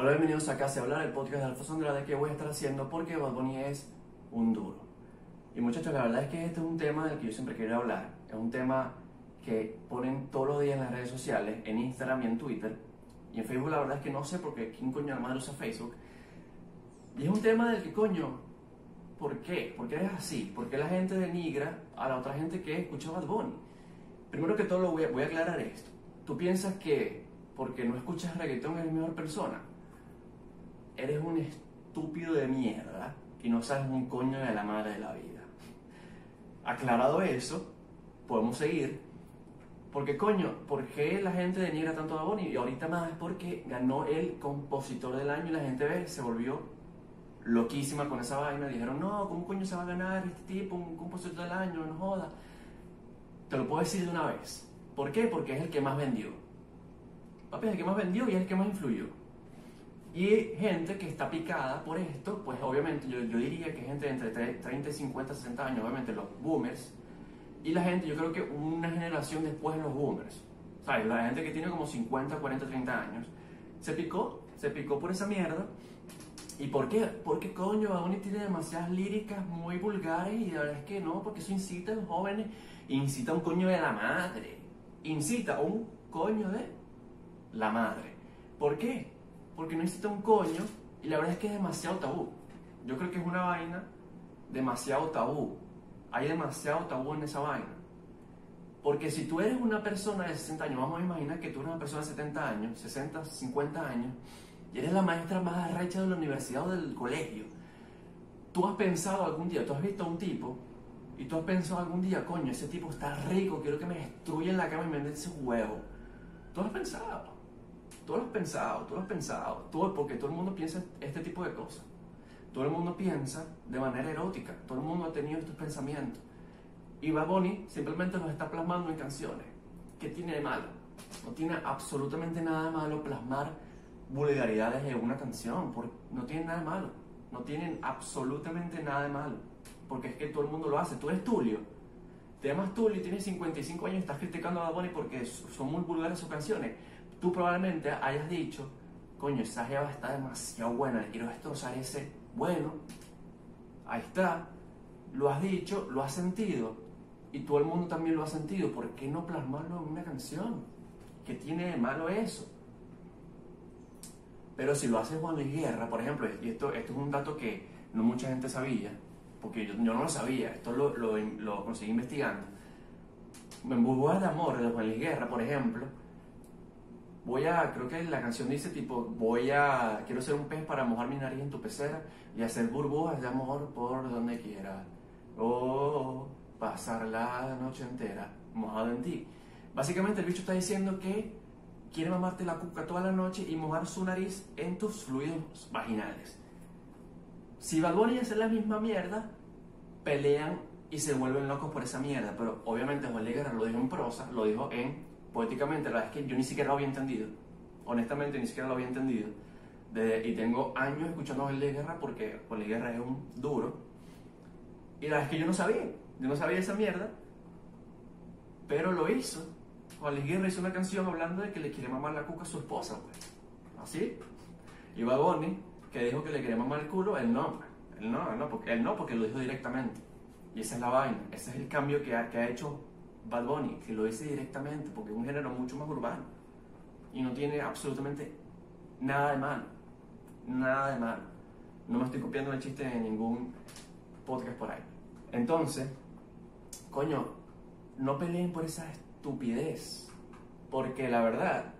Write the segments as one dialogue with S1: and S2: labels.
S1: Hola, bienvenidos a Casa Hablar, el podcast de Alfonso Andrade que voy a estar haciendo porque Bad Bunny es un duro. Y muchachos, la verdad es que este es un tema del que yo siempre quiero hablar. Es un tema que ponen todos los días en las redes sociales, en Instagram y en Twitter. Y en Facebook la verdad es que no sé por qué, quién coño la madre usa Facebook. Y es un tema del que coño, ¿por qué? ¿Por qué es así? ¿Por qué la gente denigra a la otra gente que escucha Bad Bunny? Primero que todo lo voy a, voy a aclarar esto. ¿Tú piensas que porque no escuchas reggaetón eres mejor persona? Eres un estúpido de mierda y no sabes un coño de la madre de la vida. Aclarado eso, podemos seguir. Porque coño, ¿por qué la gente denigra tanto a Bunny? Y ahorita más es porque ganó el compositor del año y la gente ve, se volvió loquísima con esa vaina. Dijeron, no, ¿cómo coño se va a ganar este tipo, un compositor del año? No joda. Te lo puedo decir de una vez. ¿Por qué? Porque es el que más vendió. Papi, es el que más vendió y es el que más influyó. Y gente que está picada por esto, pues obviamente yo, yo diría que gente entre 30, 50, 60 años, obviamente los boomers, y la gente, yo creo que una generación después de los boomers, ¿sabes? La gente que tiene como 50, 40, 30 años, se picó, se picó por esa mierda ¿Y por qué? Porque coño, Bad tiene demasiadas líricas muy vulgares y la verdad es que no, porque eso incita a los jóvenes, incita a un coño de la madre, incita a un coño de la madre. ¿Por qué? Porque no a un coño y la verdad es que es demasiado tabú. Yo creo que es una vaina demasiado tabú. Hay demasiado tabú en esa vaina. Porque si tú eres una persona de 60 años, vamos a imaginar que tú eres una persona de 70 años, 60, 50 años, y eres la maestra más arrecha de la universidad o del colegio, tú has pensado algún día, tú has visto a un tipo y tú has pensado algún día, coño, ese tipo está rico, quiero que me destruya en la cama y me den ese huevo. Tú has pensado, tú lo has pensado, tú lo has pensado, porque todo el mundo piensa este tipo de cosas. Todo el mundo piensa de manera erótica, todo el mundo ha tenido estos pensamientos. Y Baboni simplemente los está plasmando en canciones. ¿Qué tiene de malo? No tiene absolutamente nada de malo plasmar vulgaridades en una canción, no tienen nada de malo, no tienen absolutamente nada de malo, porque es que todo el mundo lo hace. Tú eres Tulio, te llamas Tulio tienes 55 años y estás criticando a Bad Bunny porque son muy vulgares sus canciones. Tú probablemente hayas dicho, coño, esa jeva está demasiado buena, le quiero destrozar ese. Bueno, ahí está, lo has dicho, lo has sentido, y todo el mundo también lo ha sentido. ¿Por qué no plasmarlo en una canción? ¿Qué tiene de malo eso? Pero si lo hace Juan Luis Guerra, por ejemplo, y esto, esto es un dato que no mucha gente sabía, porque yo, no lo sabía, esto lo, lo, lo conseguí investigando. En Burbujas de Amor de Juan Guerra, por ejemplo, voy a, creo que la canción dice tipo, voy a, quiero ser un pez para mojar mi nariz en tu pecera y hacer burbujas de amor por donde quiera. Oh, pasar la noche entera mojado en ti. Básicamente el bicho está diciendo que quiere mamarte la cuca toda la noche y mojar su nariz en tus fluidos vaginales. Si Bad Bunny hace la misma mierda, pelean y se vuelven locos por esa mierda. Pero obviamente Juan Guerra lo dijo en prosa, lo dijo en poéticamente. La verdad es que yo ni siquiera lo había entendido. Honestamente, ni siquiera lo había entendido. y tengo años escuchando a Juan Guerra porque Juan Guerra es un duro. Y la verdad es que yo no sabía. Yo no sabía esa mierda. Pero lo hizo Juan Luis Guerra hizo una canción hablando de que le quiere mamar la cuca a su esposa, pues. ¿Así? Y Baboni, que dijo que le quería mamar el culo, él no. Él no, no, porque, él no, porque lo dijo directamente. Y esa es la vaina, ese es el cambio que ha hecho Bad Bunny, que lo dice directamente, porque es un género mucho más urbano. Y no tiene absolutamente nada de malo. Nada de malo. No me estoy copiando el chiste en ningún podcast por ahí. Entonces, coño, no peleen por esa estupidez. Porque la verdad,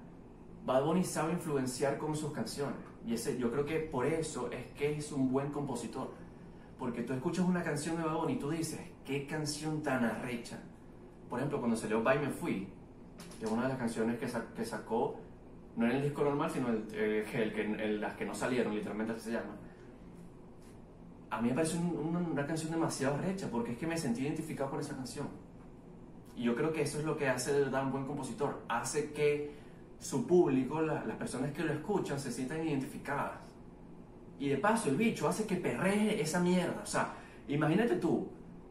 S1: Bad Bunny sabe influenciar con sus canciones. Y ese, yo creo que por eso es que es un buen compositor. Porque tú escuchas una canción de Bad Bunny y tú dices, qué canción tan arrecha. Por ejemplo, cuando salió Bye Me Fui, que es una de las canciones que, que sacó, no en el disco normal, sino el, el, las que no salieron, literalmente así se llama. A mí me parece una, una canción demasiado arrecha, porque es que me sentí identificado con esa canción. Y yo creo que eso es lo que hace de un buen compositor. Hace que su público, las personas que lo escuchan, se sientan identificadas. Y de paso, el bicho hace que perreje esa mierda. O sea, imagínate tú,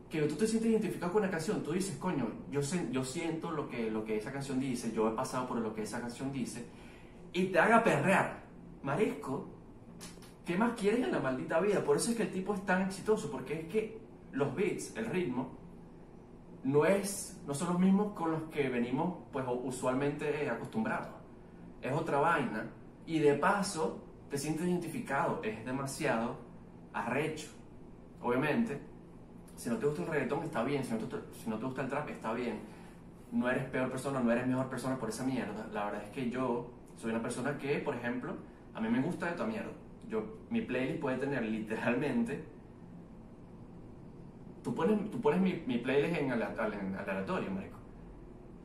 S1: que tú te sientes identificado con una canción, tú dices, coño, yo, yo siento lo que, lo que esa canción dice, yo he pasado por lo que esa canción dice, y te haga perrear. marisco, ¿qué más quieres en la maldita vida? Por eso es que el tipo es tan exitoso, porque es que los beats, el ritmo, no, es, no son los mismos con los que venimos pues usualmente acostumbrados. Es otra vaina. Y de paso, te sientes identificado. Es demasiado arrecho. Obviamente, si no te gusta el reggaetón, está bien. Si no te, si no te gusta el trap, está bien. No eres peor persona, no eres mejor persona por esa mierda. La verdad es que yo soy una persona que, por ejemplo, a mí me gusta de toda mierda. Yo, mi playlist puede tener literalmente. Tú pones, tú pones mi, playlist en aleatorio, marico.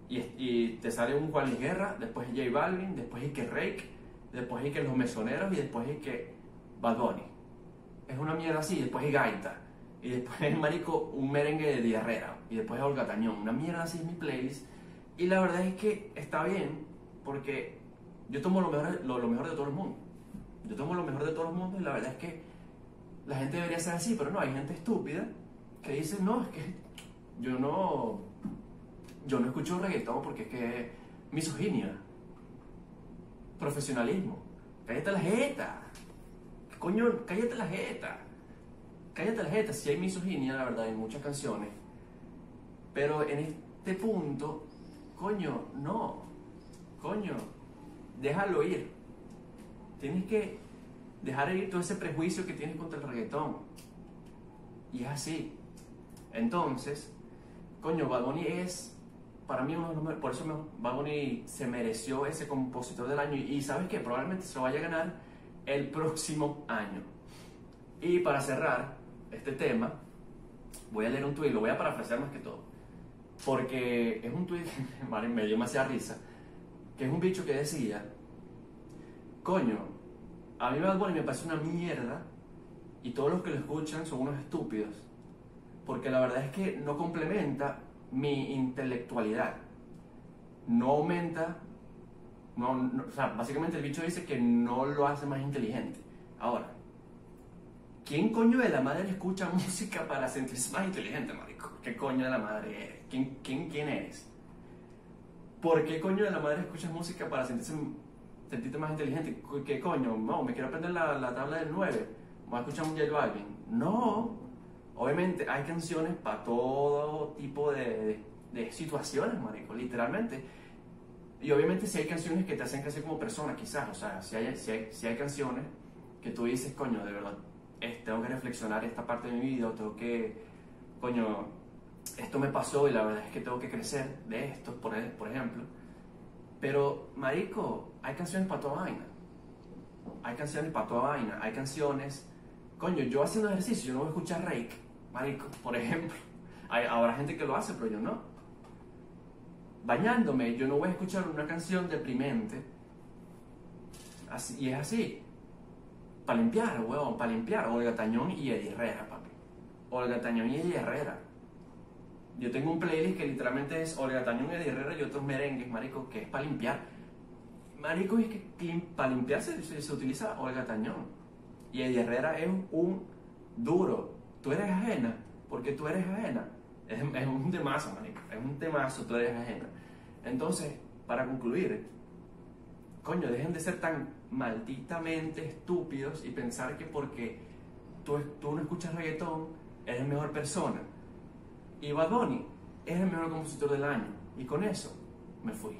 S1: Y, y, te sale un Juan Guerra, después J Balvin, después que Rake, después que Los Mesoneros y después que Bad Bunny. Es una mierda así, después Gaita. Y después es, marico, un merengue de diarrea. Y después es Olga Tañón. Una mierda así es mi playlist. Y la verdad es que está bien, porque yo tomo lo mejor, lo, mejor de todo el mundo. Yo tomo lo mejor de todo el mundo y la verdad es que la gente debería ser así, pero no, hay gente estúpida que dice, no, es que yo no, yo no escucho reggaetón porque es que misoginia, profesionalismo, cállate la jeta, coño, cállate la jeta, cállate la jeta, si hay misoginia, la verdad, en muchas canciones, pero en este punto, coño, no, coño, déjalo ir. Tienes que dejar ir todo ese prejuicio que tienes contra el reggaetón. Y es así. Entonces, coño, Bad Bunny es, para mí, uno de los por eso Bad se mereció ese compositor del año. Y, sabes que probablemente se lo vaya a ganar el próximo año. Y para cerrar este tema, voy a leer un tuit, lo voy a parafrasear más que todo. Porque es un tuit que me dio demasiada risa que es un bicho que decía, coño, a mí Bad Bunny me parece una mierda y todos los que lo escuchan son unos estúpidos, porque la verdad es que no complementa mi intelectualidad, no aumenta, no, o sea, básicamente el bicho dice que no lo hace más inteligente. Ahora, ¿quién coño de la madre escucha música para sentirse más inteligente, marico? ¿Qué coño de la madre eres? ¿Quién, quién, quién eres? ¿Por qué coño de la madre escuchas música para sentirse, sentirte más inteligente? ¿Qué coño? No, me quiero aprender la, la tabla del 9. Voy a escuchar un J Balvin. No. Obviamente hay canciones para todo tipo de, de, situaciones, marico, literalmente. Y obviamente si hay canciones que te hacen crecer como persona, quizás. O sea, si hay, si hay, si hay canciones que tú dices, coño, de verdad, tengo que reflexionar esta parte de mi vida, tengo que, coño, esto me pasó y la verdad es que tengo que crecer de esto, por, por ejemplo. Pero, marico, hay canciones para toda vaina. Hay canciones para toda vaina. Hay canciones... Coño, yo haciendo ejercicio, yo no voy a escuchar Rake, marico, por ejemplo. Hay, habrá gente que lo hace, pero yo no. Bañándome, yo no voy a escuchar una canción deprimente. Así, y es así. Para limpiar, huevón, para limpiar. Olga Tañón y Eddie Herrera, papi. Olga Tañón y Eddie Herrera yo tengo un playlist que literalmente es Olga Tañón, Eddie Herrera y otros merengues, marico, que es para limpiar. Marico, es que para limpiar se, se, utiliza Olga Tañón. Y Eddie Herrera es un duro. Tú eres ajena, porque tú eres ajena. Es, es un temazo, marico. Es un temazo, tú eres ajena. Entonces, para concluir, coño, dejen de ser tan malditamente estúpidos y pensar que porque tú, no escuchas reggaetón, eres mejor persona. Y Bad Bunny es el mejor compositor del año. Y con eso me fui.